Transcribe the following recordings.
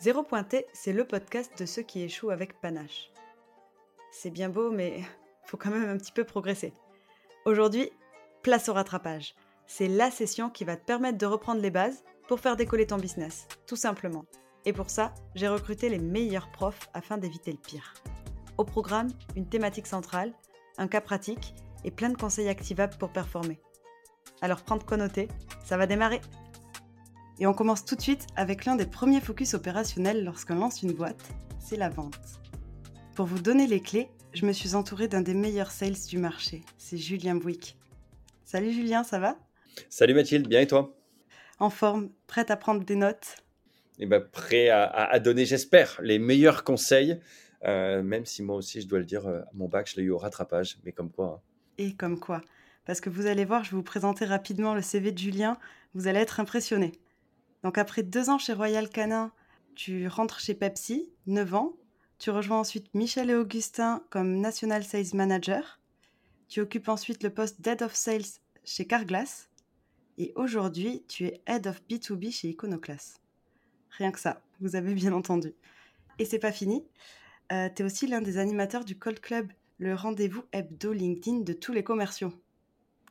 Zéro Pointé, c'est le podcast de ceux qui échouent avec panache. C'est bien beau, mais faut quand même un petit peu progresser. Aujourd'hui, place au rattrapage. C'est la session qui va te permettre de reprendre les bases pour faire décoller ton business, tout simplement. Et pour ça, j'ai recruté les meilleurs profs afin d'éviter le pire. Au programme, une thématique centrale, un cas pratique et plein de conseils activables pour performer. Alors prends de quoi noter, ça va démarrer Et on commence tout de suite avec l'un des premiers focus opérationnels lorsqu'on lance une boîte, c'est la vente. Pour vous donner les clés, je me suis entourée d'un des meilleurs sales du marché, c'est Julien Bouic. Salut Julien, ça va? Salut Mathilde, bien et toi? En forme, prête à prendre des notes? Et eh ben, Prêt à, donner, j'espère, les meilleurs conseils, euh, même si moi aussi, je dois le dire, euh, mon bac, je l'ai eu au rattrapage, mais comme quoi. Hein. Et comme quoi? Parce que vous allez voir, je vais vous présenter rapidement le CV de Julien, vous allez être impressionné. Donc après deux ans chez Royal Canin, tu rentres chez Pepsi, 9 ans, tu rejoins ensuite Michel et Augustin comme National Sales Manager, tu occupes ensuite le poste d'Head of Sales chez Carglass, et aujourd'hui, tu es Head of B2B chez Iconoclast. Rien que ça, vous avez bien entendu. Et c'est pas fini. Euh, tu es aussi l'un des animateurs du Cold Club, le rendez-vous hebdo LinkedIn de tous les commerciaux.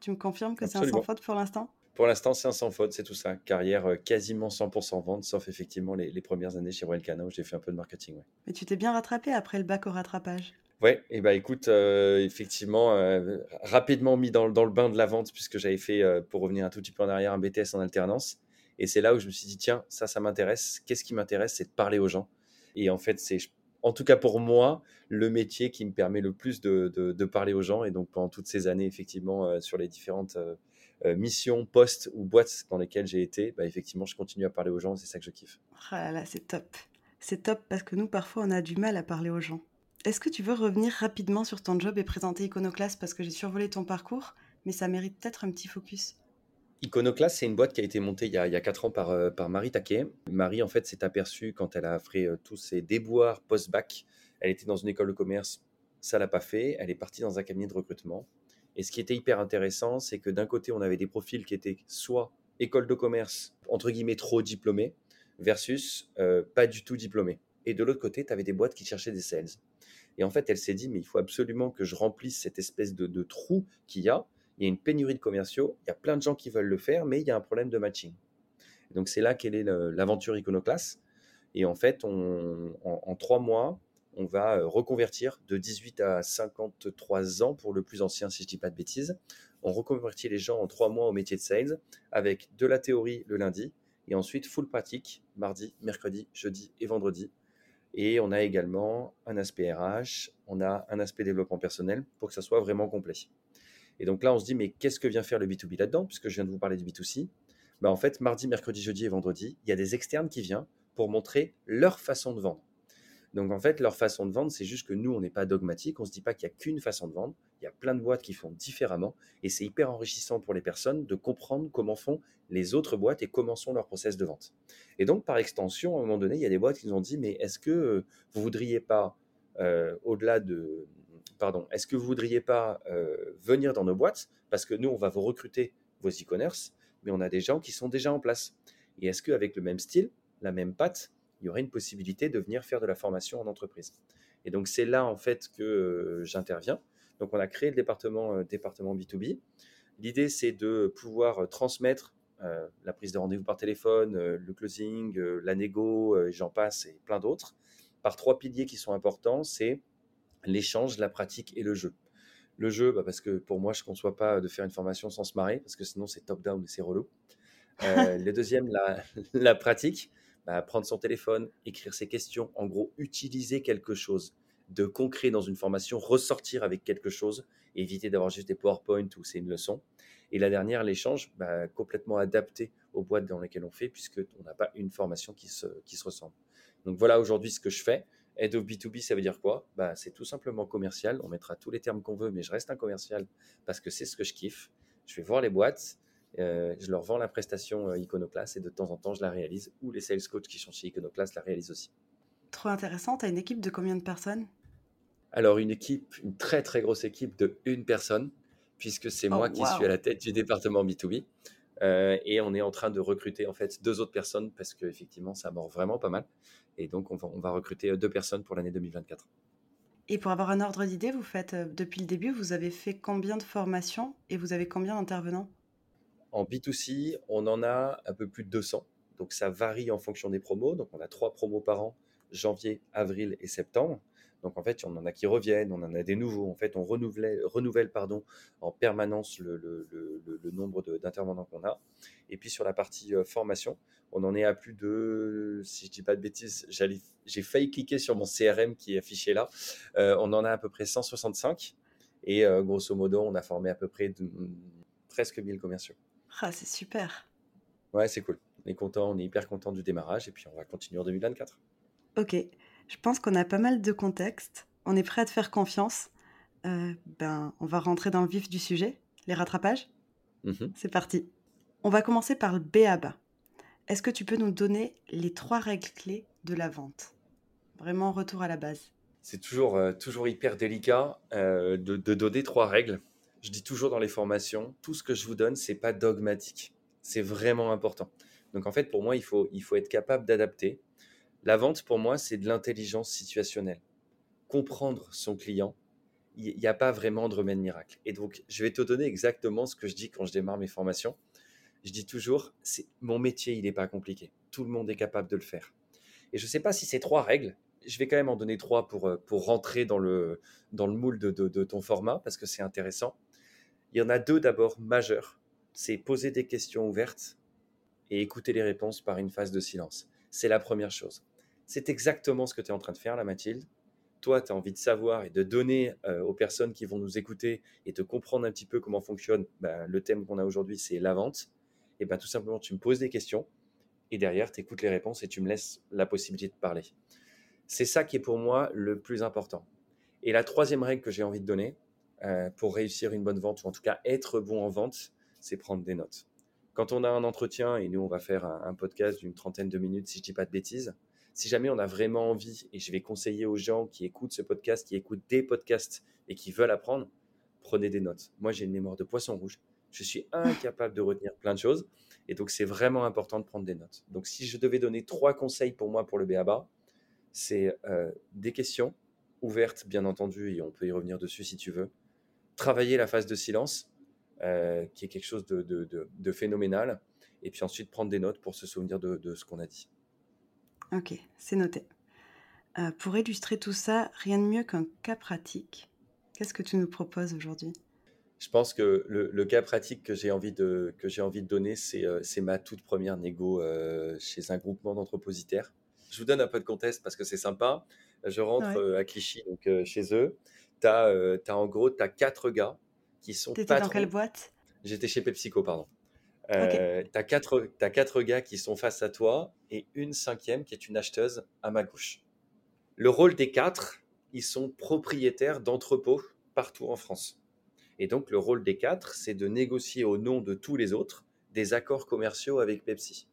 Tu me confirmes que c'est un sans faute pour l'instant? Pour l'instant, c'est un sans faute, c'est tout ça. Carrière euh, quasiment 100% vente, sauf effectivement les, premières années chez Royal Canin où j'ai fait un peu de marketing. Mais tu t'es bien rattrapé après le bac au rattrapage Ouais, et bah écoute, euh, effectivement, euh, rapidement mis dans, dans, le bain de la vente, puisque j'avais fait, euh, pour revenir un tout petit peu en arrière, un BTS en alternance. Et c'est là où je me suis dit, tiens, ça, ça m'intéresse. Qu'est-ce qui m'intéresse? C'est de parler aux gens. Et en fait, c'est, en tout cas pour moi, le métier qui me permet le plus de, de, de parler aux gens. Et donc, pendant toutes ces années, effectivement, sur les différentes missions, postes ou boîtes dans lesquelles j'ai été, bah, effectivement, je continue à parler aux gens. C'est ça que je kiffe. Ah là là, c'est top. C'est top parce que nous, parfois, on a du mal à parler aux gens. Est-ce que tu veux revenir rapidement sur ton job et présenter Iconoclast parce que j'ai survolé ton parcours, mais ça mérite peut-être un petit focus? Iconoclast, c'est une boîte qui a été montée il y a, il 4 ans par, euh, par Marie Taquet. Marie, en fait, s'est aperçue quand elle a fait euh, tous ses déboires post-bac. Elle était dans une école de commerce, ça l'a pas fait. Elle est partie dans un cabinet de recrutement. Et ce qui était hyper intéressant, c'est que d'un côté, on avait des profils qui étaient soit école de commerce, entre guillemets, trop diplômés, versus euh, pas du tout diplômés. Et de l'autre côté, tu avais des boîtes qui cherchaient des sales. Et en fait, elle s'est dit, mais il faut absolument que je remplisse cette espèce de, trou qu'il y a. Il y a une pénurie de commerciaux, il y a plein de gens qui veulent le faire, mais il y a un problème de matching. donc c'est là qu'elle est l'aventure Iconoclast. Et en fait, en, trois mois, on va euh, reconvertir de 18 à 53 ans pour le plus ancien, si je ne dis pas de bêtises. On reconvertit les gens en trois mois au métier de sales avec de la théorie le lundi et ensuite full pratique mardi, mercredi, jeudi et vendredi et on a également un aspect RH, on a un aspect développement personnel pour que ça soit vraiment complet. Et donc là, on se dit, mais qu'est-ce que vient faire le B2B là-dedans? Puisque je viens de vous parler du B2C. Bah en fait, mardi, mercredi, jeudi et vendredi, il y a des externes qui viennent pour montrer leur façon de vendre. Donc en fait, leur façon de vendre, c'est juste que nous, on n'est pas dogmatique, on ne se dit pas qu'il n'y a qu'une façon de vendre, il y a plein de boîtes qui font différemment, et c'est hyper enrichissant pour les personnes de comprendre comment font les autres boîtes et comment sont leurs process de vente. Et donc, par extension, à un moment donné, il y a des boîtes qui nous ont dit, mais est-ce que euh, vous voudriez pas, euh, au-delà de... Pardon, est-ce que vous voudriez pas euh, venir dans nos boîtes? Parce que nous, on va vous recruter vos e-commerce, mais on a des gens qui sont déjà en place. Et est-ce qu'avec le même style, la même patte, il y aurait une possibilité de venir faire de la formation en entreprise. Et donc c'est là en fait que euh, j'interviens. Donc on a créé le département, euh, département B2B. L'idée c'est de pouvoir transmettre euh, la prise de rendez-vous par téléphone, le closing, la négo, j'en passe et plein d'autres, par trois piliers qui sont importants, c'est l'échange, la pratique et le jeu. Le jeu, bah, parce que pour moi, je ne conçois pas de faire une formation sans se marrer, parce que sinon c'est top-down et c'est relou. le deuxième, la, la pratique. Bah, prendre son téléphone, écrire ses questions, en gros, utiliser quelque chose de concret dans une formation, ressortir avec quelque chose, éviter d'avoir juste des PowerPoint ou c'est une leçon. Et la dernière, l'échange, bah, complètement adapté aux boîtes dans lesquelles on fait, puisqu'on n'a pas une formation qui se, ressemble. Donc voilà aujourd'hui ce que je fais. Head of B2B, ça veut dire quoi? Bah, C'est tout simplement commercial. On mettra tous les termes qu'on veut, mais je reste un commercial parce que c'est ce que je kiffe. Je vais voir les boîtes, euh, je leur vends la prestation euh, Iconoclast et de temps en temps, je la réalise. Ou les sales coachs qui sont chez Iconoclast la réalisent aussi. Trop intéressant. Tu as une équipe de combien de personnes? Alors, une équipe, une très très grosse équipe de une personne, puisque c'est moi oh, qui suis à la tête du département B2B. et on est en train de recruter en fait deux autres personnes parce qu'effectivement, ça mord vraiment pas mal. Et donc, on va, on va recruter deux personnes pour l'année 2024. Et pour avoir un ordre d'idée, vous faites depuis le début, vous avez fait combien de formations et vous avez combien d'intervenants? En B2C, on en a un peu plus de 200. Donc ça varie en fonction des promos. Donc on a trois promos par an, janvier, avril et septembre. Donc en fait, on en a qui reviennent, on en a des nouveaux. En fait, on renouvelle, pardon, en permanence le, nombre d'intervenants qu'on a. Et puis sur la partie euh, formation, on en est à plus de, si je dis pas de bêtises, j'ai failli cliquer sur mon CRM qui est affiché là. Euh, on en a à peu près 165. Et euh, grosso modo, on a formé à peu près presque 1000 commerciaux. Ah, c'est super. Ouais, c'est cool. On est content, on est hyper content du démarrage et puis on va continuer en 2024. Ok, je pense qu'on a pas mal de contexte. On est prêt à te faire confiance. Euh, ben, on va rentrer dans le vif du sujet, les rattrapages. Mhm. C'est parti. On va commencer par le BABA. Est-ce que tu peux nous donner les trois règles clés de la vente? Vraiment retour à la base. C'est toujours, euh, toujours hyper délicat euh, de, de, donner trois règles. Je dis toujours dans les formations, tout ce que je vous donne, c'est pas dogmatique. C'est vraiment important. Donc en fait, pour moi, il faut, il faut être capable d'adapter. La vente, pour moi, c'est de l'intelligence situationnelle. Comprendre son client, il n'y a pas vraiment de remède miracle. Et donc, je vais te donner exactement ce que je dis quand je démarre mes formations. Je dis toujours, mon métier, il n'est pas compliqué. Tout le monde est capable de le faire. Et je ne sais pas si c'est trois règles. Je vais quand même en donner trois pour, euh, pour rentrer dans le, dans le moule de, de ton format parce que c'est intéressant. Il y en a deux d'abord majeures. C'est poser des questions ouvertes et écouter les réponses par une phase de silence. C'est la première chose. C'est exactement ce que tu es en train de faire là, Mathilde. Toi, tu as envie de savoir et de donner euh, aux personnes qui vont nous écouter et de comprendre un petit peu comment fonctionne bah, le thème qu'on a aujourd'hui, c'est la vente. Et bien tout simplement, tu me poses des questions et derrière, tu écoutes les réponses et tu me laisses la possibilité de parler. C'est ça qui est pour moi le plus important. Et la troisième règle que j'ai envie de donner euh, pour réussir une bonne vente, ou en tout cas être bon en vente, c'est prendre des notes. Quand on a un entretien, et nous, on va faire un, podcast d'une trentaine de minutes, si je ne dis pas de bêtises, si jamais on a vraiment envie, et je vais conseiller aux gens qui écoutent ce podcast, qui écoutent des podcasts et qui veulent apprendre, prenez des notes. Moi, j'ai une mémoire de poisson rouge. Je suis incapable de retenir plein de choses. Et donc, c'est vraiment important de prendre des notes. Donc, si je devais donner trois conseils pour moi pour le BABA, c'est euh, des questions ouvertes, bien entendu, et on peut y revenir dessus si tu veux. Travailler la phase de silence. Euh, qui est quelque chose de, phénoménal. Et puis ensuite prendre des notes pour se souvenir de, ce qu'on a dit. Ok, c'est noté. Euh, pour illustrer tout ça, rien de mieux qu'un cas pratique. Qu'est-ce que tu nous proposes aujourd'hui? Je pense que le, cas pratique que j'ai envie de, que j'ai envie de donner, c'est, euh, ma toute première négo chez un groupement d'entrepositaires. Je vous donne un peu de contexte parce que c'est sympa. Je rentre à Clichy, donc chez eux. Tu as, en gros, tu as quatre gars qui sont T'étais dans quelle boîte? J'étais chez PepsiCo, pardon. Euh, Tu as quatre, as quatre gars qui sont face à toi et une cinquième qui est une acheteuse à ma gauche. Le rôle des quatre, ils sont propriétaires d'entrepôts partout en France. Et donc le rôle des quatre, c'est de négocier au nom de tous les autres des accords commerciaux avec Pepsi.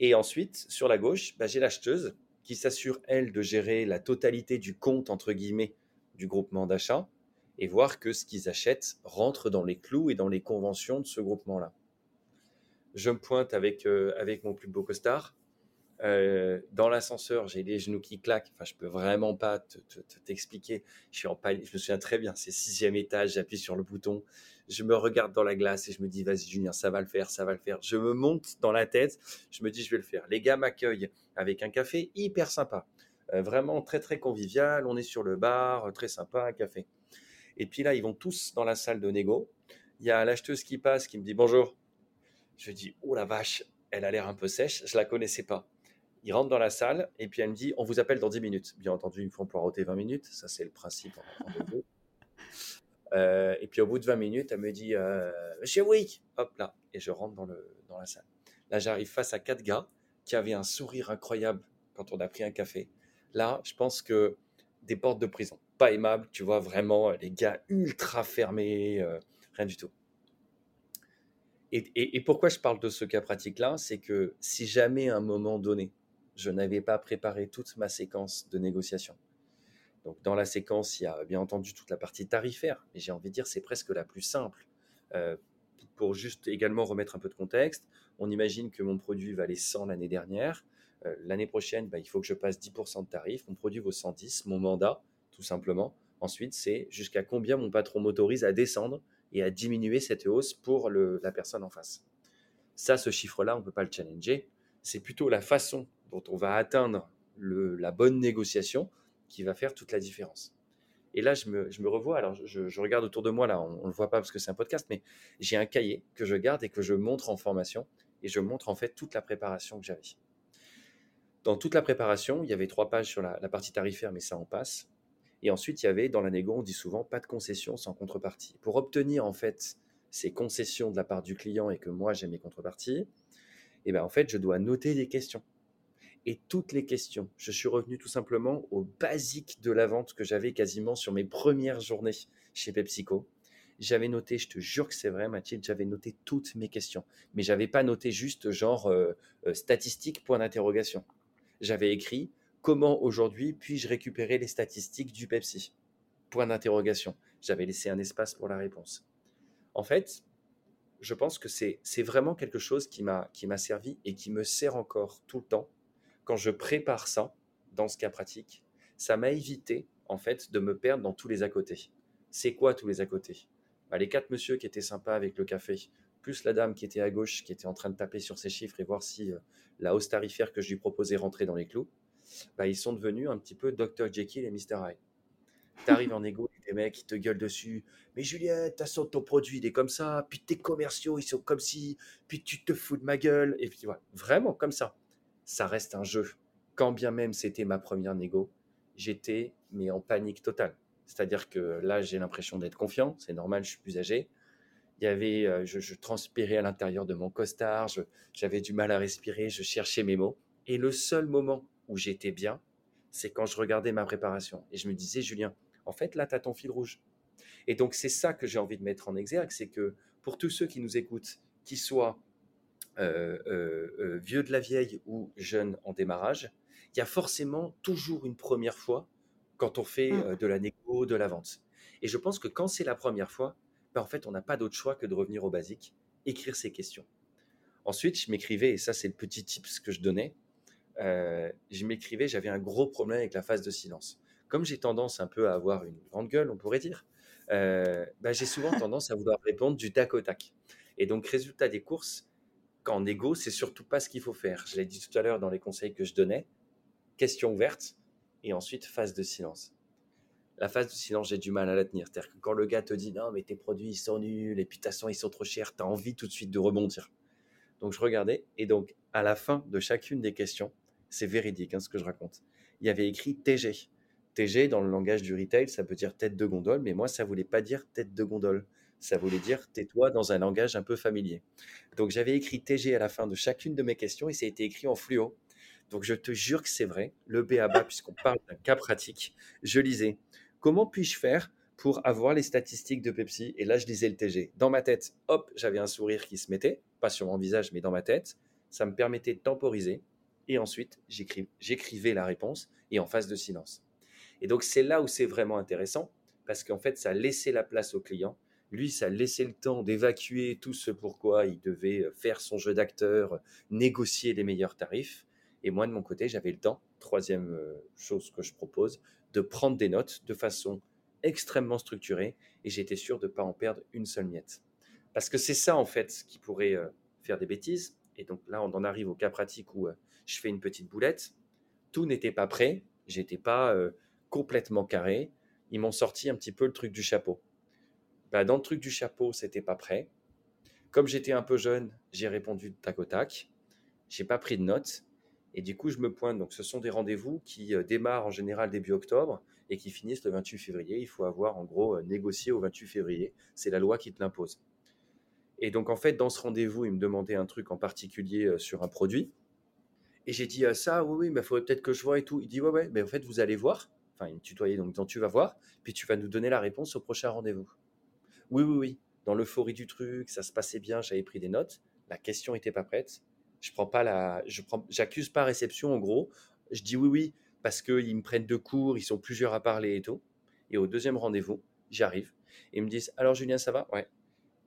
Et ensuite, sur la gauche, bah, j'ai l'acheteuse qui s'assure, elle, de gérer la totalité du compte, entre guillemets, du groupement d'achat et voir que ce qu'ils achètent rentre dans les clous et dans les conventions de ce groupement-là. Je me pointe avec, euh, mon plus beau costard. Euh, dans l'ascenseur, j'ai les genoux qui claquent. Enfin, je peux vraiment pas t'expliquer. je suis en panique. Je me souviens très bien. C'est sixième étage. J'appuie sur le bouton. Je me regarde dans la glace et je me dis, vas-y, Julien, ça va le faire, ça va le faire. Je me monte dans la tête. Je me dis, je vais le faire. Les gars m'accueillent avec un café hyper sympa. Euh, vraiment très, très convivial. On est sur le bar, très sympa, un café. Et puis là, ils vont tous dans la salle de négo. Il y a l'acheteuse qui passe, qui me dit bonjour. Je dis, oh la vache, elle a l'air un peu sèche, je la connaissais pas. Il rentre dans la salle et puis elle me dit, on vous appelle dans 10 minutes. Bien entendu, ils me font poireauter 20 minutes, ça c'est le principe euh, et puis au bout de 20 minutes, elle me dit, euh, Wick, hop là, et je rentre dans, le, dans la salle. Là, j'arrive face à quatre gars qui avaient un sourire incroyable quand on a pris un café. Là, je pense que des portes de prison pas aimable, tu vois, vraiment, euh, les gars ultra fermés, euh, rien du tout. Et, pourquoi je parle de ce cas pratique-là? C'est que si jamais à un moment donné, je n'avais pas préparé toute ma séquence de négociation, dans la séquence, il y a bien entendu toute la partie tarifaire, mais j'ai envie de dire c'est presque la plus simple. Euh, pour juste également remettre un peu de contexte, on imagine que mon produit valait 100 l'année dernière. Euh, l'année prochaine, bah, il faut que je passe 10% de tarif. Mon produit vaut 110, mon mandat, tout simplement. Ensuite, c'est jusqu'à combien mon patron m'autorise à descendre et à diminuer cette hausse pour la personne en face. Ça, ce chiffre-là, on ne peut pas le challenger. C'est plutôt la façon dont on va atteindre la bonne négociation qui va faire toute la différence. Et là, je me, revois, alors je, regarde autour de moi, là, on ne le voit pas parce que c'est un podcast, mais j'ai un cahier que je garde et que je montre en formation, et je montre en fait toute la préparation que j'avais. Dans toute la préparation, il y avait trois pages sur la, partie tarifaire, mais ça en passe. Et ensuite, il y avait dans la négo, on dit souvent pas de concession sans contrepartie. Pour obtenir en fait ces concessions de la part du client et que moi j'ai mes contreparties, eh ben en fait, je dois noter des questions et toutes les questions. Je suis revenu tout simplement au basique de la vente que j'avais quasiment sur mes premières journées chez PepsiCo. J'avais noté, je te jure que c'est vrai, Mathilde, j'avais noté toutes mes questions. Mais j'avais pas noté juste genre euh, euh, statistique, point d'interrogation. J'avais écrit comment aujourd'hui puis-je récupérer les statistiques du Pepsi? Point d'interrogation. J'avais laissé un espace pour la réponse. En fait, je pense que c'est vraiment quelque chose qui m'a servi et qui me sert encore tout le temps quand je prépare ça, dans ce cas pratique, ça m'a évité, en fait, de me perdre dans tous les à côté. C'est quoi tous les à côté bah, Les quatre monsieur qui étaient sympas avec le café, plus la dame qui était à gauche, qui était en train de taper sur ses chiffres et voir si euh, la hausse tarifaire que je lui proposais rentrait dans les clous, bah, ils sont devenus un petit peu Dr. Jekyll et Mr. Hyde. T'arrives en égo, des mecs qui te gueulent dessus. Mais Julien, t'as son ton produit, il est comme ça. Puis tes commerciaux, ils sont comme si. Puis tu te fous de ma gueule. Et puis voilà, vraiment comme ça ça reste un jeu. Quand bien même c'était ma première négo, j'étais mais en panique totale. C'est-à-dire que là, j'ai l'impression d'être confiant, c'est normal, je suis plus âgé. Il y avait, euh, je, transpirais à l'intérieur de mon costard, j'avais du mal à respirer, je cherchais mes mots. Et le seul moment où j'étais bien, c'est quand je regardais ma préparation. Et je me disais, Julien, en fait, là, tu as ton fil rouge. Et donc, c'est ça que j'ai envie de mettre en exergue, c'est que pour tous ceux qui nous écoutent, qui soient euh, euh, euh, vieux de la vieille ou jeune en démarrage, il y a forcément toujours une première fois quand on fait mmh. de la négo, de la vente. Et je pense que quand c'est la première fois, ben en fait, on n'a pas d'autre choix que de revenir au basique, écrire ses questions. Ensuite, je m'écrivais, et ça c'est le petit tips que je donnais, je m'écrivais, j'avais un gros problème avec la phase de silence. Comme j'ai tendance un peu à avoir une grande gueule, on pourrait dire, ben, j'ai souvent tendance à vouloir répondre du tac au tac. Et donc, résultat des courses, en égo, c'est surtout pas ce qu'il faut faire. Je l'ai dit tout à l'heure dans les conseils que je donnais. Question ouverte et ensuite phase de silence. La phase de silence, j'ai du mal à la tenir. C'est-à-dire que quand le gars te dit non, mais tes produits ils sont nuls et puis de ils sont trop chers, tu as envie tout de suite de rebondir. Donc je regardais et donc à la fin de chacune des questions, c'est véridique hein, ce que je raconte. Il y avait écrit TG. TG dans le langage du retail, ça peut dire tête de gondole, mais moi ça voulait pas dire tête de gondole ça voulait dire tais-toi dans un langage un peu familier. Donc j'avais écrit TG à la fin de chacune de mes questions et ça a été écrit en fluo. Donc je te jure que c'est vrai, le BABA, puisqu'on parle d'un cas pratique, je lisais comment puis-je faire pour avoir les statistiques de Pepsi? Et là, je lisais le TG. Dans ma tête, hop, j'avais un sourire qui se mettait, pas sur mon visage, mais dans ma tête. Ça me permettait de temporiser. Et ensuite, j'écrivais la réponse et en phase de silence. Et donc, c'est là où c'est vraiment intéressant parce qu'en fait, ça laissait la place au client lui, ça laissait le temps d'évacuer tout ce pourquoi il devait euh, faire son jeu d'acteur, négocier les meilleurs tarifs. Et moi, de mon côté, j'avais le temps, troisième euh, chose que je propose, de prendre des notes de façon extrêmement structurée et j'étais sûr de ne pas en perdre une seule miette. Parce que c'est ça, en fait, qui pourrait euh, faire des bêtises. Et donc là, on en arrive au cas pratique où je fais une petite boulette. Tout n'était pas prêt, j'étais pas complètement carré. Ils m'ont sorti un petit peu le truc du chapeau. Bah, dans le truc du chapeau, c'était pas prêt. Comme j'étais un peu jeune, j'ai répondu tac au tac. J'ai pas pris de notes. Et du coup, je me pointe. Donc, ce sont des rendez-vous qui euh, démarrent en général début octobre et qui finissent le 28 février. Il faut avoir en gros euh, négocié au 28 février. C'est la loi qui te l'impose. Et donc, en fait, dans ce rendez-vous, il me demandait un truc en particulier euh, sur un produit. Et j'ai dit ça, oui, oui, mais il faudrait peut-être que je vois et tout. Il dit ouais, ouais, mais en fait, vous allez voir. Enfin, il me tutoyait, donc tu vas voir. Puis tu vas nous donner la réponse au prochain rendez-vous. Oui, oui, oui. Dans l'euphorie du truc, ça se passait bien, j'avais pris des notes. La question n'était pas prête. Je prends pas la, je prends, j'accuse pas réception en gros. Je dis oui, oui, parce qu'ils me prennent de cours, ils sont plusieurs à parler et tout. Et au deuxième rendez-vous, j'arrive ils me disent alors Julien, ça va? Ouais.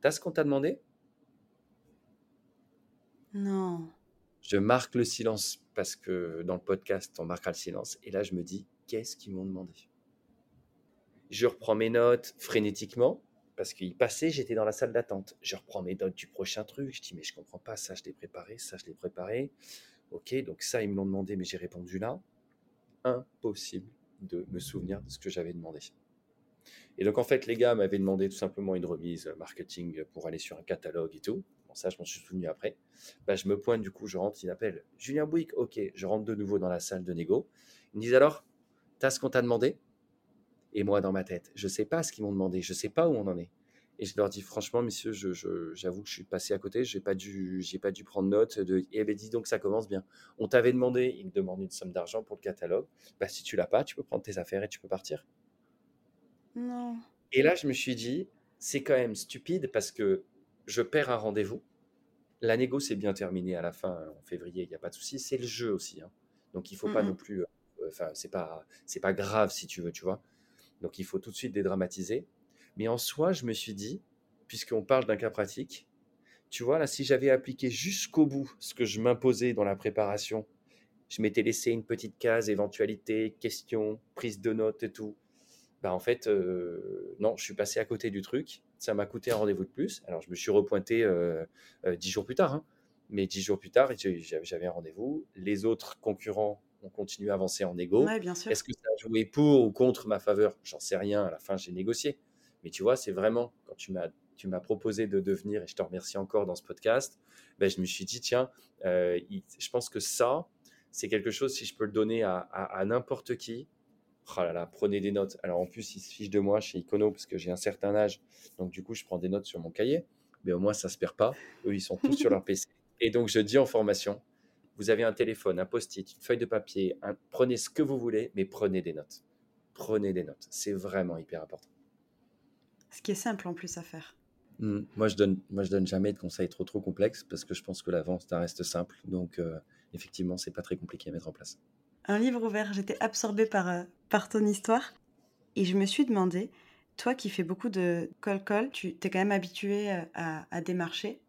T'as ce qu'on t'a demandé? Non. Je marque le silence parce que dans le podcast, on marquera le silence. Et là, je me dis, qu'est-ce qu'ils m'ont demandé? Je reprends mes notes frénétiquement parce qu'il passait, j'étais dans la salle d'attente. Je reprends mes notes du prochain truc. Je dis, mais je comprends pas, ça, je l'ai préparé, ça, je l'ai préparé. Ok, donc ça, ils me l'ont demandé, mais j'ai répondu là. Impossible de me souvenir de ce que j'avais demandé. Et donc, en fait, les gars m'avaient demandé tout simplement une remise marketing pour aller sur un catalogue et tout. Bon, ça, je m'en suis souvenu après. Bah, je me pointe, du coup, je rentre, il m'appelle Julien Bouic. Ok, je rentre de nouveau dans la salle de négo. Ils me disent alors, t'as ce qu'on t'a demandé? Et moi, dans ma tête, je sais pas ce qu'ils m'ont demandé, je sais pas où on en est. Et je leur dis franchement, messieurs, j'avoue je, que je suis passé à côté, j'ai pas dû, j'ai pas dû prendre note de. Eh ben dis donc ça commence bien. On t'avait demandé, ils me demandent une somme d'argent pour le catalogue. Bah si tu l'as pas, tu peux prendre tes affaires et tu peux partir. Non. Et là, je me suis dit, c'est quand même stupide parce que je perds un rendez-vous. La négo s'est bien terminée à la fin en février, il n'y a pas de souci. C'est le jeu aussi, hein. donc il faut pas non plus. euh, Enfin, c'est pas, c'est pas grave si tu veux, tu vois. Donc il faut tout de suite dédramatiser. Mais en soi, je me suis dit, puisqu'on parle d'un cas pratique, tu vois, là, si j'avais appliqué jusqu'au bout ce que je m'imposais dans la préparation, je m'étais laissé une petite case, éventualité, question, prise de notes et tout. Bah en fait, euh, non, je suis passé à côté du truc. Ça m'a coûté un rendez-vous de plus. Alors, je me suis repointé euh, euh, dix jours plus tard. hein. Mais dix jours plus tard, j'avais un rendez-vous. Les autres concurrents ont continué à avancer en égo. Ouais. Est-ce que ça a joué pour ou contre ma faveur? J'en sais rien. À la fin, j'ai négocié. Mais tu vois, c'est vraiment quand tu m'as tu m'as proposé de devenir, et je te remercie encore dans ce podcast, ben, je me suis dit, tiens, euh, je pense que ça, c'est quelque chose, si je peux le donner à, à- à n'importe qui, oh là là, prenez des notes. Alors en plus, ils se fichent de moi chez Icono parce que j'ai un certain âge, donc du coup, je prends des notes sur mon cahier, mais au moins, ça se perd pas. Eux, ils sont tous sur leur PC. Et donc, je dis en formation, vous avez un téléphone, un post-it, une feuille de papier, un- prenez ce que vous voulez, mais prenez des notes. Prenez des notes. C'est vraiment hyper important. Ce qui est simple en plus à faire. Mm. Moi, je donne, moi, je donne jamais de conseils trop trop complexes parce que je pense que la vente, ça reste simple. Donc, euh, effectivement, c'est pas très compliqué à mettre en place. Un livre ouvert, j'étais absorbée par, euh, par ton histoire. Et je me suis demandé, toi qui fais beaucoup de call-call, tu t'es quand même habitué euh, à, à démarcher.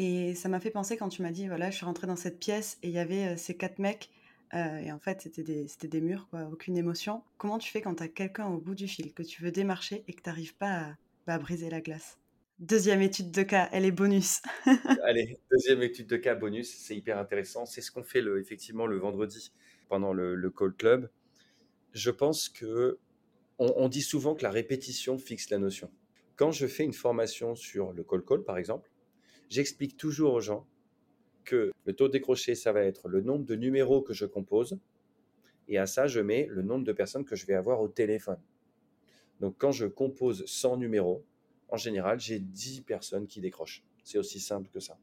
Et ça m'a fait penser quand tu m'as dit, voilà, je suis rentrée dans cette pièce et il y avait euh, ces quatre mecs. euh, et en fait, c'était des, des murs, quoi, aucune émotion. Comment tu fais quand tu as quelqu'un au bout du fil, que tu veux démarcher et que tu n'arrives pas à, bah, à briser la glace? Deuxième étude de cas, elle est bonus. Allez, deuxième étude de cas bonus, c'est hyper intéressant. C'est ce qu'on fait effectivement le vendredi pendant le, le call club. Je pense que on, on dit souvent que la répétition fixe la notion. Quand je fais une formation sur le call call, par exemple, j'explique toujours aux gens que le taux décroché, ça va être le nombre de numéros que je compose, et à ça, je mets le nombre de personnes que je vais avoir au téléphone. Donc, quand je compose 100 numéros, en général, j'ai 10 personnes qui décrochent. C'est aussi simple que ça.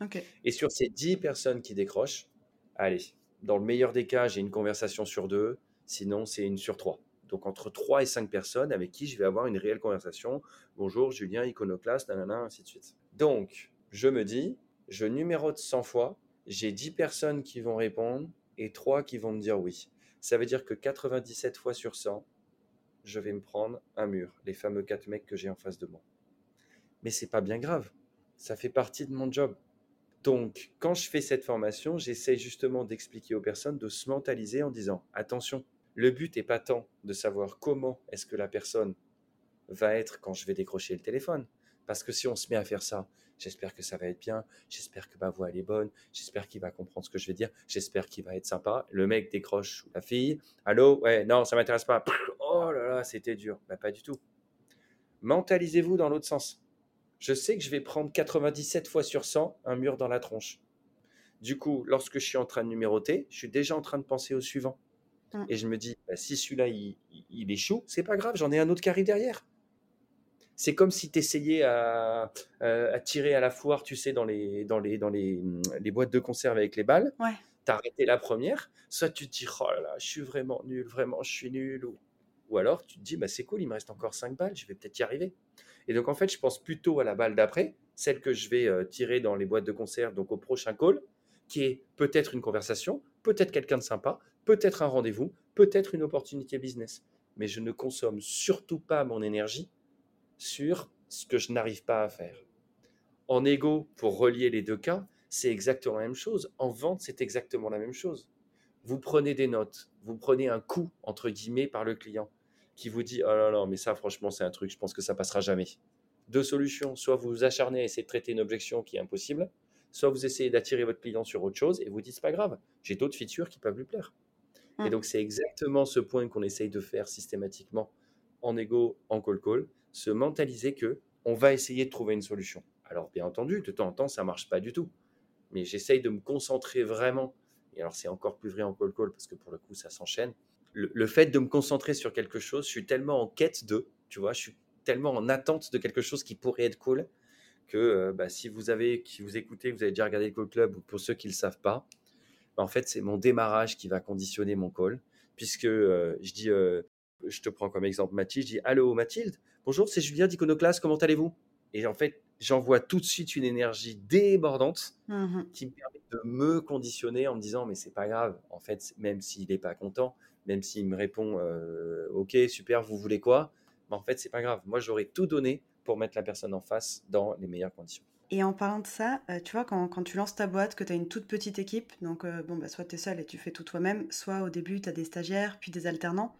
Ok. Et sur ces 10 personnes qui décrochent, allez, dans le meilleur des cas, j'ai une conversation sur deux, sinon c'est une sur trois. Donc entre 3 et 5 personnes avec qui je vais avoir une réelle conversation. Bonjour Julien, iconoclaste, nanana, ainsi de suite. Donc, je me dis, je numérote 100 fois, j'ai 10 personnes qui vont répondre et 3 qui vont me dire oui. Ça veut dire que 97 fois sur 100, je vais me prendre un mur, les fameux 4 mecs que j'ai en face de moi. Mais c'est pas bien grave, ça fait partie de mon job. Donc, quand je fais cette formation, j'essaie justement d'expliquer aux personnes de se mentaliser en disant attention, le but n'est pas tant de savoir comment est-ce que la personne va être quand je vais décrocher le téléphone. Parce que si on se met à faire ça, j'espère que ça va être bien, j'espère que ma voix elle est bonne, j'espère qu'il va comprendre ce que je vais dire, j'espère qu'il va être sympa. Le mec décroche la fille, allô, ouais, non, ça m'intéresse pas. Oh là là, c'était dur. Bah, pas du tout. Mentalisez-vous dans l'autre sens. Je sais que je vais prendre 97 fois sur 100 un mur dans la tronche. Du coup, lorsque je suis en train de numéroter, je suis déjà en train de penser au suivant. Mm. Et je me dis, bah, si celui-là, il, il- il échoue, c'est pas grave, j'en ai un autre qui arrive derrière. C'est comme si tu essayais à, tirer à la foire, tu sais, dans les, dans les, dans les, les boîtes de conserve avec les balles. Ouais. T'as arrêté la première, soit tu te dis, oh là là, je suis vraiment nul, vraiment, je suis nul. Ou, ou alors tu te dis, bah, c'est cool, il me reste encore 5 balles, je vais peut-être y arriver. Et donc, en fait, je pense plutôt à la balle d'après, celle que je vais euh, tirer dans les boîtes de conserve, donc au prochain call, qui est peut-être une conversation, peut-être quelqu'un de sympa, peut-être un rendez-vous, peut-être une opportunité business. Mais je ne consomme surtout pas mon énergie sur ce que je n'arrive pas à faire. En égo, pour relier les deux cas, c'est exactement la même chose. En vente, c'est exactement la même chose. Vous prenez des notes, vous prenez un coup, entre guillemets, par le client qui vous dit, oh là là, mais ça, franchement, c'est un truc, je pense que ça passera jamais. Deux solutions, soit vous vous acharnez à essayer de traiter une objection qui est impossible, soit vous essayez d'attirer votre client sur autre chose et vous dites, c'est pas grave, j'ai d'autres features qui peuvent lui plaire. Et mmh. donc, c'est exactement ce point qu'on essaye de faire systématiquement en ego, en call-call, se mentaliser que on va essayer de trouver une solution. Alors, bien entendu, de temps en temps, ça marche pas du tout. Mais j'essaye de me concentrer vraiment. Et alors, c'est encore plus vrai en call-call parce que pour le coup, ça s'enchaîne. Le, fait de me concentrer sur quelque chose, je suis tellement en quête de, tu vois, je suis tellement en attente de quelque chose qui pourrait être cool que euh, bah, si vous avez, qui vous écoutez, vous avez déjà regardé le call club ou pour ceux qui ne le savent pas, bah, en fait, c'est mon démarrage qui va conditionner mon call. Puisque euh, je dis, euh, je te prends comme exemple Mathilde, je dis Allô Mathilde, bonjour, c'est Julien d'Iconoclast, comment allez-vous? Et en fait, j'envoie tout de suite une énergie débordante mmh qui me permet de me conditionner en me disant Mais c'est pas grave, en fait, même s'il n'est pas content, même s'il me répond euh, Ok, super, vous voulez quoi? Mais En fait, c'est pas grave. Moi, j'aurais tout donné pour mettre la personne en face dans les meilleures conditions. Et en parlant de ça, euh, tu vois, quand, quand, tu lances ta boîte, que tu as une toute petite équipe, donc euh, bon, bah, soit tu es seul et tu fais tout toi-même, soit au début tu as des stagiaires, puis des alternants,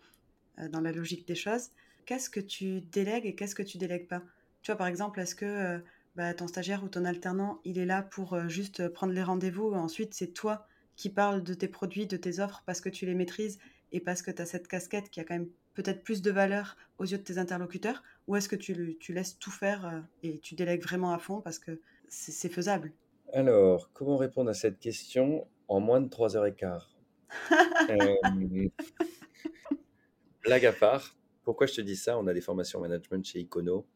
dans la logique des choses, qu'est-ce que tu délègues et qu'est-ce que tu délègues pas? Tu vois, par exemple, est-ce que bah, ton stagiaire ou ton alternant, il est là pour juste prendre les rendez-vous, et ensuite c'est toi qui parles de tes produits, de tes offres parce que tu les maîtrises et parce que tu as cette casquette qui a quand même peut-être plus de valeur aux yeux de tes interlocuteurs? Ou est-ce que tu, tu, laisses tout faire et tu délègues vraiment à fond parce que c'est faisable? Alors, comment répondre à cette question en moins de 3 heures et quart? Euh, Blague à part, pourquoi je te dis ça? On a des formations management chez Icono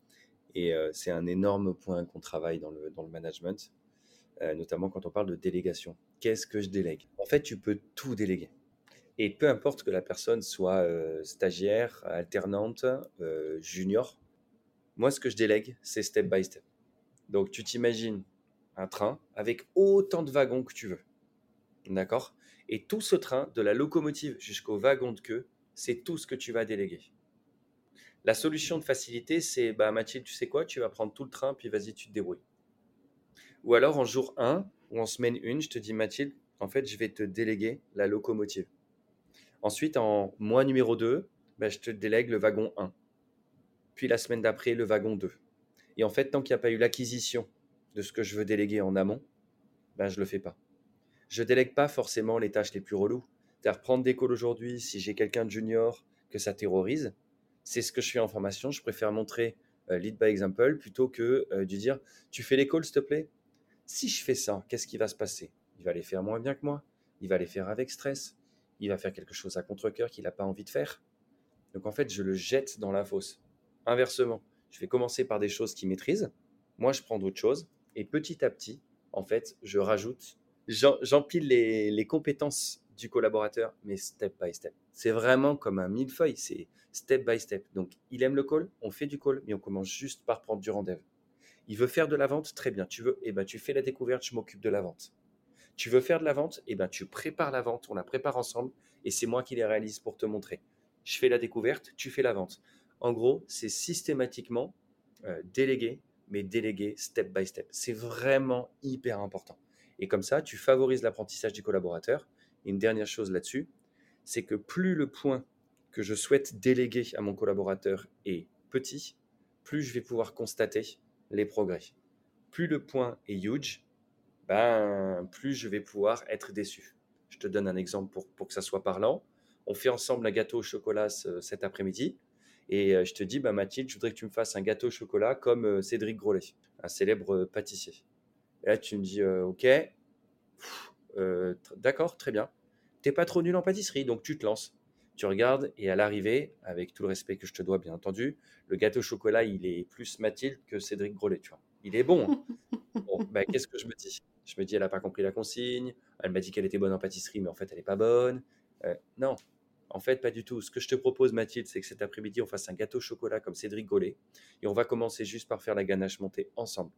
et euh, c'est un énorme point qu'on travaille dans le, dans le management, notamment quand on parle de délégation. Qu'est-ce que je délègue? En fait, tu peux tout déléguer. Et peu importe que la personne soit euh, stagiaire, alternante, euh, junior, moi, ce que je délègue, c'est step by step. Donc, tu t'imagines un train avec autant de wagons que tu veux. D'accord? Et tout ce train, de la locomotive jusqu'au wagon de queue, c'est tout ce que tu vas déléguer. La solution de facilité, c'est bah, Mathilde, tu sais quoi? Tu vas prendre tout le train, puis vas-y, tu te débrouilles. Ou alors, en jour 1 ou en semaine 1, je te dis Mathilde, en fait, je vais te déléguer la locomotive. Ensuite, en mois numéro 2, ben, je te délègue le wagon 1. Puis la semaine d'après, le wagon 2. Et en fait, tant qu'il n'y a pas eu l'acquisition de ce que je veux déléguer en amont, ben, je ne le fais pas. Je délègue pas forcément les tâches les plus reloues. C'est-à-dire prendre des calls aujourd'hui, si j'ai quelqu'un de junior que ça terrorise, c'est ce que je fais en formation. Je préfère montrer euh, lead by example plutôt que euh, de dire tu fais les calls s'il te plaît? Si je fais ça, qu'est-ce qui va se passer? Il va les faire moins bien que moi. Il va les faire avec stress il va faire quelque chose à contre-coeur qu'il n'a pas envie de faire. Donc en fait, je le jette dans la fosse. Inversement, je vais commencer par des choses qu'il maîtrise. Moi, je prends d'autres choses. Et petit à petit, en fait, je rajoute, j'empile les, les compétences du collaborateur, mais step by step. C'est vraiment comme un millefeuille, c'est step by step. Donc, il aime le call, on fait du call, mais on commence juste par prendre du rendez-vous. Il veut faire de la vente, très bien. Tu veux, eh ben, tu fais la découverte, je m'occupe de la vente. Tu veux faire de la vente Eh ben, tu prépares la vente, on la prépare ensemble et c'est moi qui les réalise pour te montrer. Je fais la découverte, tu fais la vente. En gros, c'est systématiquement euh, délégué, mais délégué step by step. C'est vraiment hyper important. Et comme ça, tu favorises l'apprentissage du collaborateur. Une dernière chose là-dessus, c'est que plus le point que je souhaite déléguer à mon collaborateur est petit, plus je vais pouvoir constater les progrès. Plus le point est huge, ben, plus je vais pouvoir être déçu. Je te donne un exemple pour, pour que ça soit parlant. On fait ensemble un gâteau au chocolat cet après-midi. Et euh, je te dis, bah, Mathilde, je voudrais que tu me fasses un gâteau au chocolat comme euh, Cédric Grolet, un célèbre euh, pâtissier. Et là, tu me dis, ok, d'accord, très bien. T'es pas trop nul en pâtisserie, donc tu te lances. Tu regardes et à l'arrivée, avec tout le respect que je te dois, bien entendu, le gâteau au chocolat, il est plus Mathilde que Cédric Grolet, tu vois. Il est bon. Hein. bon bah, Qu'est-ce que je me dis? Je me dis, elle n'a pas compris la consigne. Elle m'a dit qu'elle était bonne en pâtisserie, mais en fait, elle n'est pas bonne. Euh, non, en fait, pas du tout. Ce que je te propose, Mathilde, c'est que cet après-midi, on fasse un gâteau au chocolat comme Cédric Gollet. Et on va commencer juste par faire la ganache montée ensemble.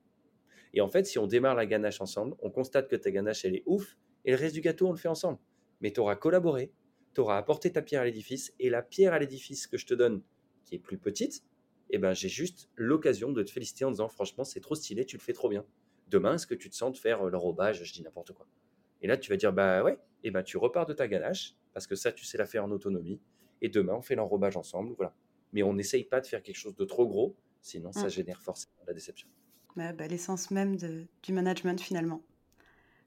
Et en fait, si on démarre la ganache ensemble, on constate que ta ganache, elle est ouf. Et le reste du gâteau, on le fait ensemble. Mais tu auras collaboré, tu auras apporté ta pierre à l'édifice. Et la pierre à l'édifice que je te donne, qui est plus petite, eh ben, j'ai juste l'occasion de te féliciter en disant, franchement, c'est trop stylé, tu le fais trop bien. Demain, est-ce que tu te sens de faire euh, l'enrobage Je dis n'importe quoi. Et là, tu vas dire, bah ouais, et ben tu repars de ta ganache, parce que ça, tu sais la faire en autonomie. Et demain, on fait l'enrobage ensemble, voilà. Mais on n'essaye pas de faire quelque chose de trop gros, sinon ça Mm. génère forcément la déception. Ouais, bah, L'essence même de- du management finalement,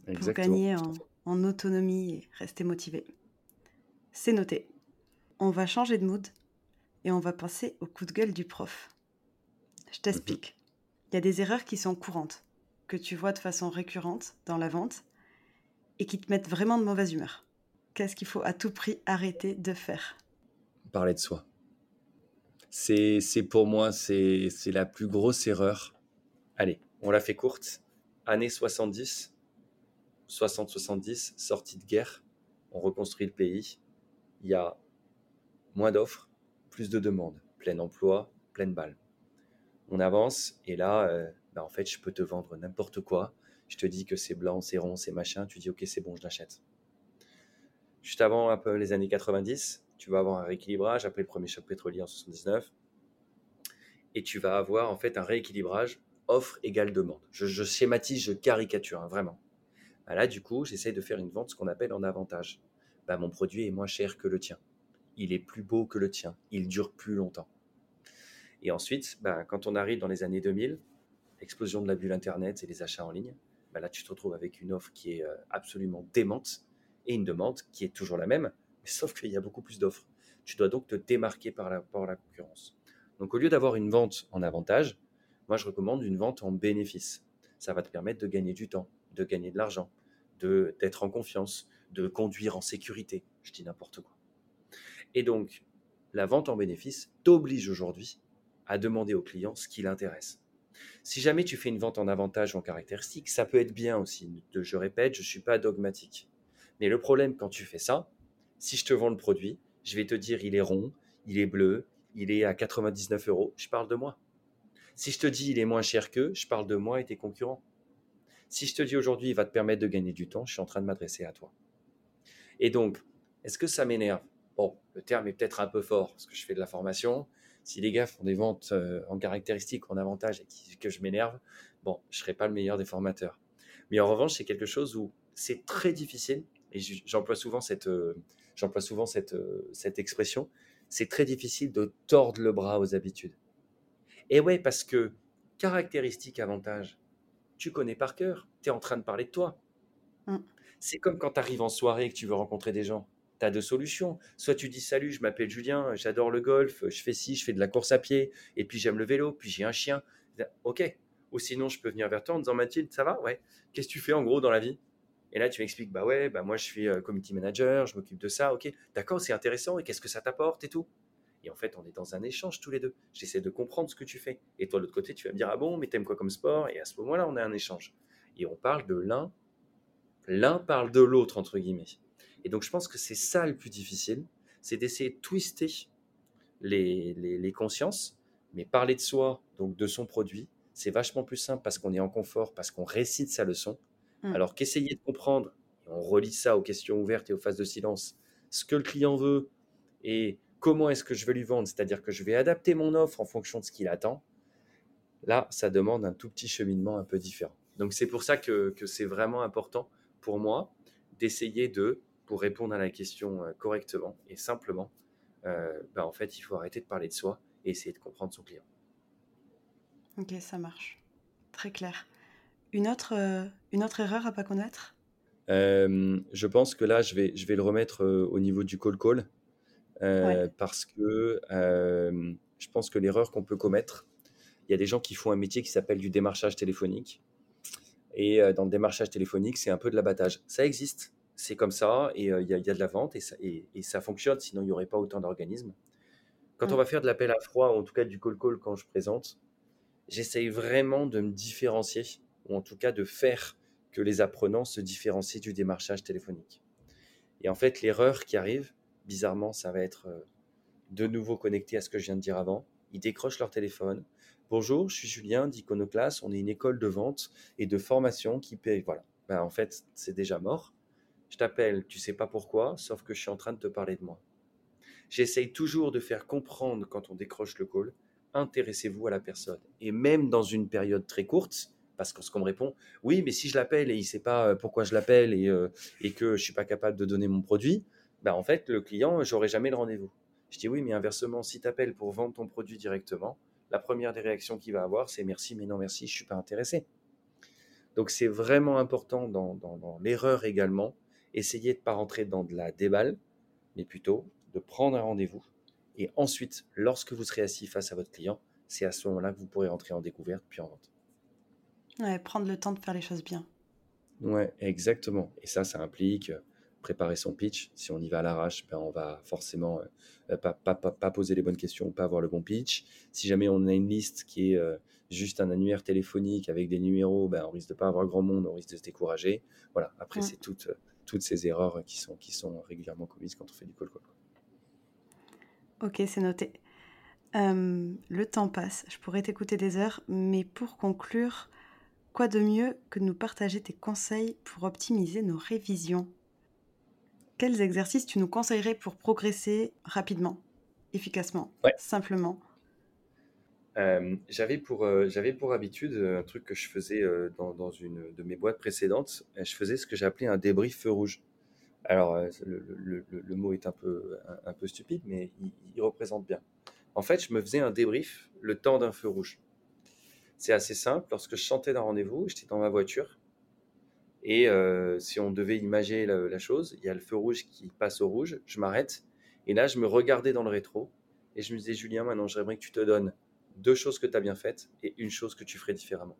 pour Exactement. gagner en, fait. En autonomie et rester motivé. C'est noté. On va changer de mood et on va passer au coup de gueule du prof. Je Mhm. t'explique. Il y a des erreurs qui sont courantes, que tu vois de façon récurrente dans la vente et qui te mettent vraiment de mauvaise humeur. Qu'est-ce qu'il faut à tout prix arrêter de faire? Parler de soi. C'est pour moi, c'est la plus grosse erreur. Allez, on la fait courte. Années 70, 60-70, sortie de guerre, on reconstruit le pays. Il y a moins d'offres, plus de demandes, plein emploi, pleine balle. On avance et là, euh, bah, en fait, je peux te vendre n'importe quoi. Je te dis que c'est blanc, c'est rond, c'est machin. Tu dis ok, c'est bon, je l'achète. Juste avant un peu les années 90, tu vas avoir un rééquilibrage après le premier choc pétrolier en 79 et tu vas avoir en fait un rééquilibrage offre égale demande. Je, schématise, je caricature hein, vraiment. Bah là, du coup, j'essaie de faire une vente ce qu'on appelle en avantage. Bah, mon produit est moins cher que le tien. Il est plus beau que le tien. Il dure plus longtemps. Et ensuite, bah, quand on arrive dans les années 2000, explosion de la bulle Internet et les achats en ligne, là, tu te retrouves avec une offre qui est euh, absolument démente et une demande qui est toujours la même, sauf qu'il y a beaucoup plus d'offres. Tu dois donc te démarquer par la concurrence. Donc, au lieu d'avoir une vente en avantage, moi, je recommande une vente en bénéfice. Ça va te permettre de gagner du temps, de gagner de l'argent, de d'être en confiance, de conduire en sécurité. Je dis n'importe quoi. Et donc, la vente en bénéfice t'oblige aujourd'hui à demander au client ce qui l'intéresse. Si jamais tu fais une vente en avantage ou en caractéristique, ça peut être bien aussi. Je répète, je ne suis pas dogmatique. Mais le problème quand tu fais ça, si je te vends le produit, je vais te dire il est rond, il est bleu, il est à 99 euros, je parle de moi. Si je te dis il est moins cher qu'eux, je parle de moi et tes concurrents. Si je te dis aujourd'hui il va te permettre de gagner du temps, je suis en train de m'adresser à toi. Et donc, est-ce que ça m'énerve? Bon, le terme est peut-être un peu fort parce que je fais de la formation. Si les gars font des ventes euh, en caractéristiques, en avantage et que je m'énerve, bon, je ne serai pas le meilleur des formateurs. Mais en revanche, c'est quelque chose où c'est très difficile, et j'emploie souvent cette, euh, euh, cette expression, c'est très difficile de tordre le bras aux habitudes. Et ouais, parce que caractéristique, avantage, tu connais par cœur, tu es en train de parler de toi. Mm. C'est comme quand tu arrives en soirée et que tu veux rencontrer des gens. Tu as deux solutions. Soit tu dis salut, je m'appelle Julien, j'adore le golf, je fais ci, je fais de la course à pied, et puis j'aime le vélo, puis j'ai un chien. Ok. Ou sinon, je peux venir vers toi en disant Mathilde, ça va? Ouais. Qu'est-ce que tu fais en gros dans la vie? Et là, tu m'expliques Bah ouais, bah moi je suis euh, community manager, je m'occupe de ça. Ok. D'accord, c'est intéressant. Et qu'est-ce que ça t'apporte et tout? Et en fait, on est dans un échange tous les deux. J'essaie de comprendre ce que tu fais. Et toi, de l'autre côté, tu vas me dire Ah bon, mais t'aimes quoi comme sport? Et à ce moment-là, on a un échange. Et on parle de l'un, l'un parle de l'autre, entre guillemets. Et donc, je pense que c'est ça le plus difficile c'est d'essayer de twister les, les, les consciences, mais parler de soi, donc de son produit, c'est vachement plus simple parce qu'on est en confort, parce qu'on récite sa leçon. Mm. Alors qu'essayer de comprendre, et on relie ça aux questions ouvertes et aux phases de silence, ce que le client veut et comment est-ce que je vais lui vendre, c'est-à-dire que je vais adapter mon offre en fonction de ce qu'il attend, là, ça demande un tout petit cheminement un peu différent. Donc c'est pour ça que, que c'est vraiment important pour moi d'essayer de, pour répondre à la question euh, correctement et simplement, euh, bah, en fait, il faut arrêter de parler de soi et essayer de comprendre son client. Ok, ça marche. Très clair. Une autre, euh, une autre erreur à pas connaître? Euh, je pense que là, je vais, je vais le remettre au niveau du call euh, parce que euh, je pense que l'erreur qu'on peut commettre, il y a des gens qui font un métier qui s'appelle du démarchage téléphonique. Et euh, dans le démarchage téléphonique, c'est un peu de l'abattage. Ça existe, c'est comme ça, et euh, il y, a- il y a de la vente, et ça, et- et ça fonctionne, sinon il n'y aurait pas autant d'organismes. Quand on va faire de l'appel à froid, ou en tout cas du call call quand je présente, j'essaye vraiment de me différencier, ou en tout cas de faire que les apprenants se différencient du démarchage téléphonique. Et en fait, l'erreur qui arrive, bizarrement, ça va être euh, de nouveau connecté à ce que je viens de dire avant. Ils décrochent leur téléphone. Bonjour, je suis Julien d'Iconoclass. On est une école de vente et de formation qui paye. Voilà. Ben, en fait, c'est déjà mort. Je t'appelle, tu sais pas pourquoi, sauf que je suis en train de te parler de moi. J'essaye toujours de faire comprendre quand on décroche le call, intéressez-vous à la personne. Et même dans une période très courte, Parce qu'on me répond, oui, mais si je l'appelle et il ne sait pas pourquoi je l'appelle et, et que je ne suis pas capable de donner mon produit, bah en fait, le client, j'aurai jamais le rendez-vous. Je dis oui, mais inversement, si tu appelles pour vendre ton produit directement, la première des réactions qu'il va avoir, c'est merci, mais non merci, je ne suis pas intéressé. Donc c'est vraiment important dans, dans l'erreur également, essayez de ne pas rentrer dans de la déballe, mais plutôt de prendre un rendez-vous. Et ensuite, lorsque vous serez assis face à votre client, c'est à ce moment-là que vous pourrez entrer en découverte puis en vente. Ouais, prendre le temps de faire les choses bien. Ouais, exactement. Et ça, ça implique euh, préparer son pitch. Si on y va à l'arrache, ben on va forcément euh, pas, pas, pas, poser les bonnes questions, pas avoir le bon pitch. Si jamais on a une liste qui est euh, juste un annuaire téléphonique avec des numéros, ben on risque de pas avoir grand monde, on risque de se décourager. Voilà. Après, c'est toutes, toutes ces erreurs qui sont, qui sont régulièrement commises quand on fait du call call. Ok, c'est noté. le temps passe, je pourrais t'écouter des heures, mais pour conclure, quoi de mieux que de nous partager tes conseils pour optimiser nos révisions? Quels exercices tu nous conseillerais pour progresser rapidement, efficacement, simplement? J'avais pour, j'avais pour habitude un truc que je faisais dans, dans, une de mes boîtes précédentes. Je faisais ce que j'appelais un débrief feu rouge. Alors, euh, le, mot est un peu, un, peu stupide, mais il, représente bien. En fait, je me faisais un débrief le temps d'un feu rouge. C'est assez simple. Lorsque je chantais d'un rendez-vous, j'étais dans ma voiture. Et euh, si on devait imaginer la, chose, il y a le feu rouge qui passe au rouge, je m'arrête. Et là, je me regardais dans le rétro. Et je me disais, Julien, maintenant, j'aimerais que tu te donnes deux choses que tu as bien faites et une chose que tu ferais différemment.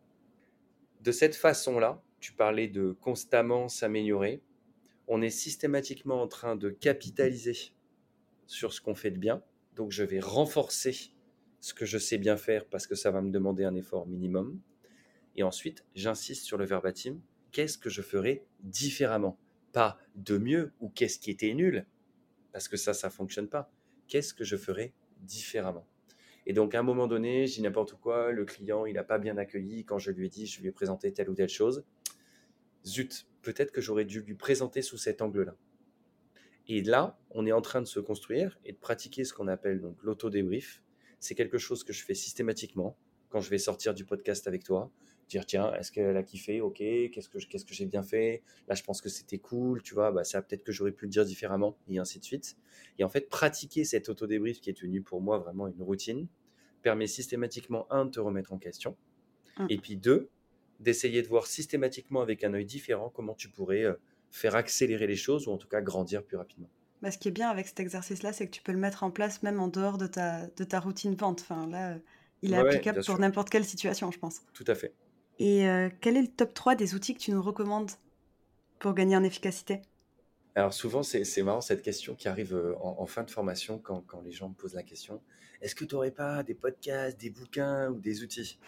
De cette façon-là, tu parlais de constamment s'améliorer on est systématiquement en train de capitaliser sur ce qu'on fait de bien. Donc je vais renforcer ce que je sais bien faire parce que ça va me demander un effort minimum. Et ensuite, j'insiste sur le verbatim. Qu'est-ce que je ferai différemment? Pas de mieux ou qu'est-ce qui était nul? Parce que ça, ça ne fonctionne pas. Qu'est-ce que je ferai différemment? Et donc, à un moment donné, dis n'importe quoi, le client, il n'a pas bien accueilli quand je lui ai dit, je lui ai présenté telle ou telle chose. Zut, peut-être que j'aurais dû lui présenter sous cet angle-là. Et là, on est en train de se construire et de pratiquer ce qu'on appelle donc l'auto-débrief. C'est quelque chose que je fais systématiquement quand je vais sortir du podcast avec toi. Dire, tiens, est-ce qu'elle a kiffé? Ok, qu'est-ce que, qu'est-ce que j'ai bien fait? Là, je pense que c'était cool, tu vois, bah, ça peut-être que j'aurais pu le dire différemment, et ainsi de suite. Et en fait, pratiquer cet auto-débrief qui est devenu pour moi vraiment une routine permet systématiquement, un, de te remettre en question, mmh. et puis deux, d'essayer de voir systématiquement avec un œil différent comment tu pourrais euh, faire accélérer les choses ou en tout cas grandir plus rapidement. Bah, ce qui est bien avec cet exercice-là, c'est que tu peux le mettre en place même en dehors de ta, de ta routine vente. Enfin, là, il est applicable pour n'importe quelle situation, je pense. Tout à fait. Et euh, quel est le top 3 des outils que tu nous recommandes pour gagner en efficacité? Alors souvent, c'est marrant cette question qui arrive euh, en, fin de formation quand, quand, les gens me posent la question. Est-ce que tu n'aurais pas des podcasts, des bouquins ou des outils?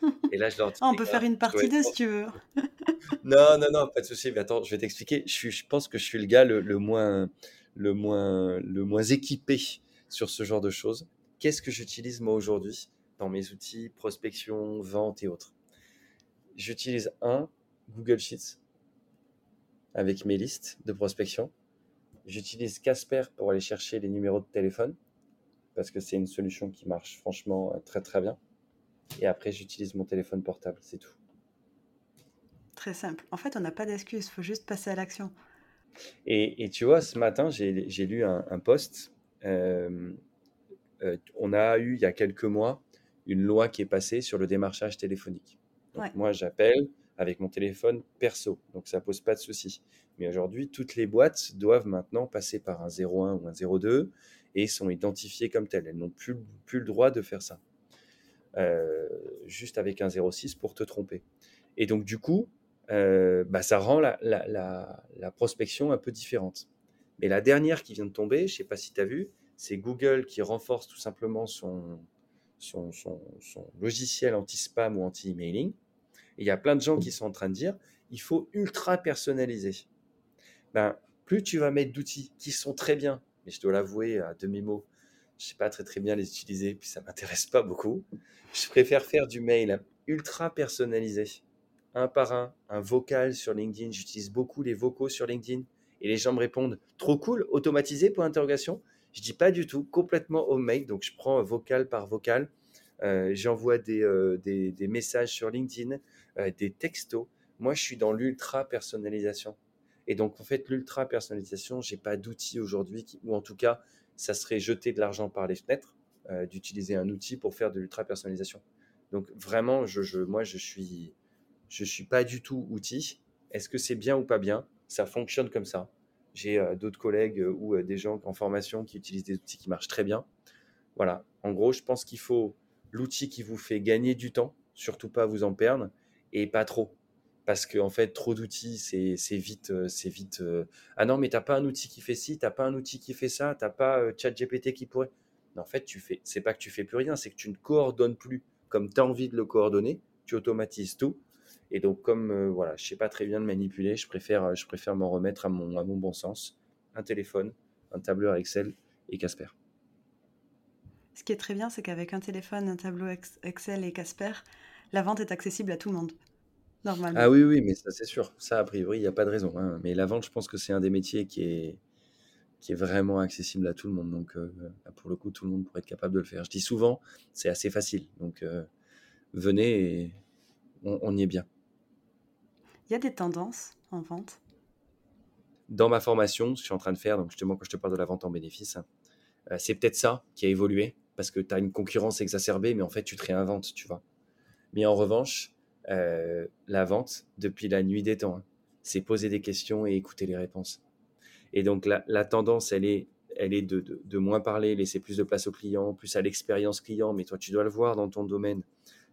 Et là, je leur dis. Ah, on peut faire une partie de si tu veux. non, non, non, pas de souci. Mais attends, je vais t'expliquer. Je, je, pense que je suis le gars le, le, moins, le, moins, le moins équipé sur ce genre de choses. Qu'est-ce que j'utilise moi aujourd'hui dans mes outils prospection, vente et autres? J'utilise un Google Sheets avec mes listes de prospection. J'utilise Casper pour aller chercher les numéros de téléphone parce que c'est une solution qui marche franchement euh, très très bien. Et après, j'utilise mon téléphone portable, c'est tout. Très simple. En fait, on n'a pas d'excuse, il faut juste passer à l'action. Et, tu vois, ce matin, j'ai lu un, post. Euh, euh, on a eu, il y a quelques mois, une loi qui est passée sur le démarchage téléphonique. Moi, j'appelle, avec mon téléphone perso. Donc ça pose pas de souci. Mais aujourd'hui, toutes les boîtes doivent maintenant passer par un 01 ou un 02 et sont identifiées comme telles. Elles n'ont plus, plus le droit de faire ça. Euh, juste avec un 06 pour te tromper. Et donc du coup, euh, bah, ça rend la, la, la, prospection un peu différente. Mais la dernière qui vient de tomber, je ne sais pas si tu as vu, c'est Google qui renforce tout simplement son, son, son, son logiciel anti-spam ou anti-emailing il y a plein de gens qui sont en train de dire, il faut ultra personnaliser. Ben, plus tu vas mettre d'outils qui sont très bien, mais je dois l'avouer à demi-mot, je ne sais pas très très bien les utiliser, puis ça m'intéresse pas beaucoup. Je préfère faire du mail ultra personnalisé, un par un, un vocal sur LinkedIn. J'utilise beaucoup les vocaux sur LinkedIn et les gens me répondent trop cool, automatisé pour interrogation. Je dis pas du tout, complètement au mail. Donc je prends vocal par vocal j'envoie des, des, des, messages sur LinkedIn, des textos. Moi, je suis dans l'ultra personnalisation. Et donc, en fait, l'ultra personnalisation, j'ai pas d'outil aujourd'hui, ou en tout cas, ça serait jeter de l'argent par les fenêtres d'utiliser un outil pour faire de l'ultra personnalisation. Donc, vraiment, moi, je suis, suis pas du tout outil. Est-ce que c'est bien ou pas bien? Ça fonctionne comme ça. J'ai d'autres collègues ou des gens en formation qui utilisent des outils qui marchent très bien. Voilà. En gros, je pense qu'il faut l'outil qui vous fait gagner du temps, surtout pas vous en perdre, et pas trop. Parce que en fait, trop d'outils, c'est vite, c'est vite. ah non, mais t'as pas un outil qui fait ci, t'as pas un outil qui fait ça, t'as pas ChatGPT qui pourrait. Non, en fait, tu fais. C'est pas que tu fais plus rien, c'est que tu ne coordonnes plus comme tu as envie de le coordonner. Tu automatises tout. Et donc, comme voilà, je sais pas très bien le manipuler, je préfère, je préfère m'en remettre à mon, à mon bon sens. Un téléphone, un tableur Excel et Casper. Ce qui est très bien, c'est qu'avec un téléphone, un tableau Excel et Casper, la vente est accessible à tout le monde. Normalement. Ah oui, oui, mais ça c'est sûr. Ça, a priori, il n'y a pas de raison. Hein. Mais la vente, je pense que c'est un des métiers qui est, qui est vraiment accessible à tout le monde. Donc, euh, pour le coup, tout le monde pourrait être capable de le faire. Je dis souvent, c'est assez facile. Donc, euh, venez et on, y est bien. Il y a des tendances en vente? Dans ma formation, je suis en train de faire, donc justement, quand je te parle de la vente en bénéfice, euh, c'est peut-être ça qui a évolué parce que tu as une concurrence exacerbée, mais en fait, tu te réinventes, tu vois. Mais en revanche, euh, la vente, depuis la nuit des temps, hein, c'est poser des questions et écouter les réponses. Et donc, la, tendance, elle est, elle est de, de, moins parler, laisser plus de place au client, plus à l'expérience client, mais toi, tu dois le voir dans ton domaine.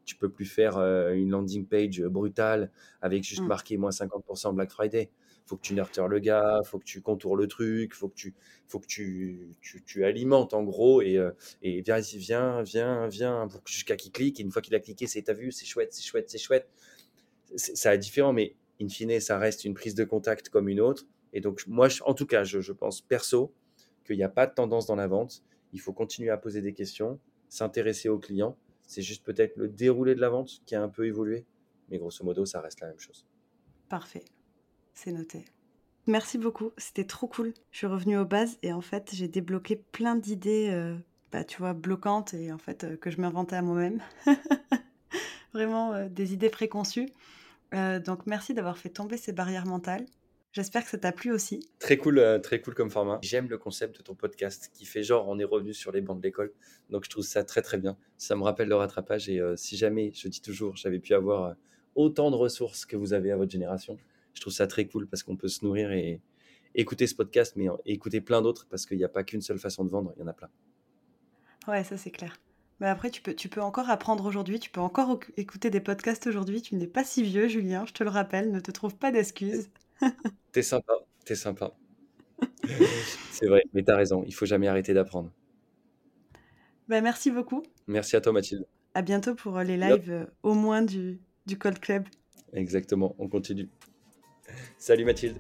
Tu peux plus faire euh, une landing page brutale avec juste mmh. marqué moins 50% Black Friday faut que tu nurtures le gars, faut que tu contours le truc, faut que tu, faut que tu, tu, alimentes en gros et, euh, et viens, viens, viens, viens, jusqu'à qu'il clique. Et une fois qu'il a cliqué, c'est t'as vu, c'est chouette, c'est chouette, c'est chouette. Ça est différent, mais in fine, ça reste une prise de contact comme une autre. Et donc, moi, en tout cas, je, je pense perso qu'il n'y a pas de tendance dans la vente. Il faut continuer à poser des questions, s'intéresser aux clients. C'est juste peut-être le déroulé de la vente qui a un peu évolué. Mais grosso modo, ça reste la même chose. Parfait noté. Merci beaucoup, c'était trop cool. Je suis revenue aux bases et en fait, j'ai débloqué plein d'idées, euh, bah, tu vois, bloquantes et en fait, euh, que je m'inventais à moi-même. Vraiment euh, des idées préconçues. donc, merci d'avoir fait tomber ces barrières mentales. J'espère que ça t'a plu aussi. Très cool, très cool comme format. J'aime le concept de ton podcast qui fait genre on est revenu sur les bancs de l'école. Donc je trouve ça très très bien. Ça me rappelle le rattrapage et si jamais, je dis toujours, j'avais pu avoir autant de ressources que vous avez à votre génération, je trouve ça très cool parce qu'on peut se nourrir et écouter ce podcast, mais écouter plein d'autres parce qu'il n'y a pas qu'une seule façon de vendre, il y en a plein. Ouais, ça c'est clair. Mais après, tu peux, tu peux encore apprendre aujourd'hui, tu peux encore écouter des podcasts aujourd'hui. Tu n'es pas si vieux, Julien, je te le rappelle, ne te trouve pas d'excuses. t'es sympa, t'es sympa. c'est vrai, mais t'as raison, il faut jamais arrêter d'apprendre. Bah, merci beaucoup. Merci à toi, Mathilde. À bientôt pour les lives, euh, au moins du, du Cold Club. Exactement, on continue. Salut Mathilde.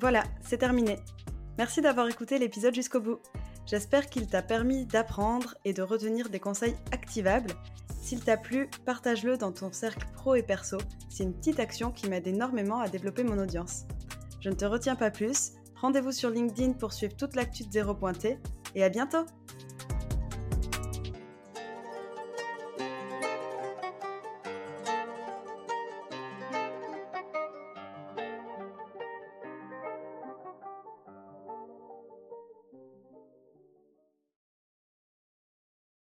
Voilà, c'est terminé. Merci d'avoir écouté l'épisode jusqu'au bout. J'espère qu'il t'a permis d'apprendre et de retenir des conseils activables. S'il t'a plu, partage-le dans ton cercle pro et perso. C'est une petite action qui m'aide énormément à développer mon audience. Je ne te retiens pas plus. Rendez-vous sur LinkedIn pour suivre toute l'actu de Zéro et à bientôt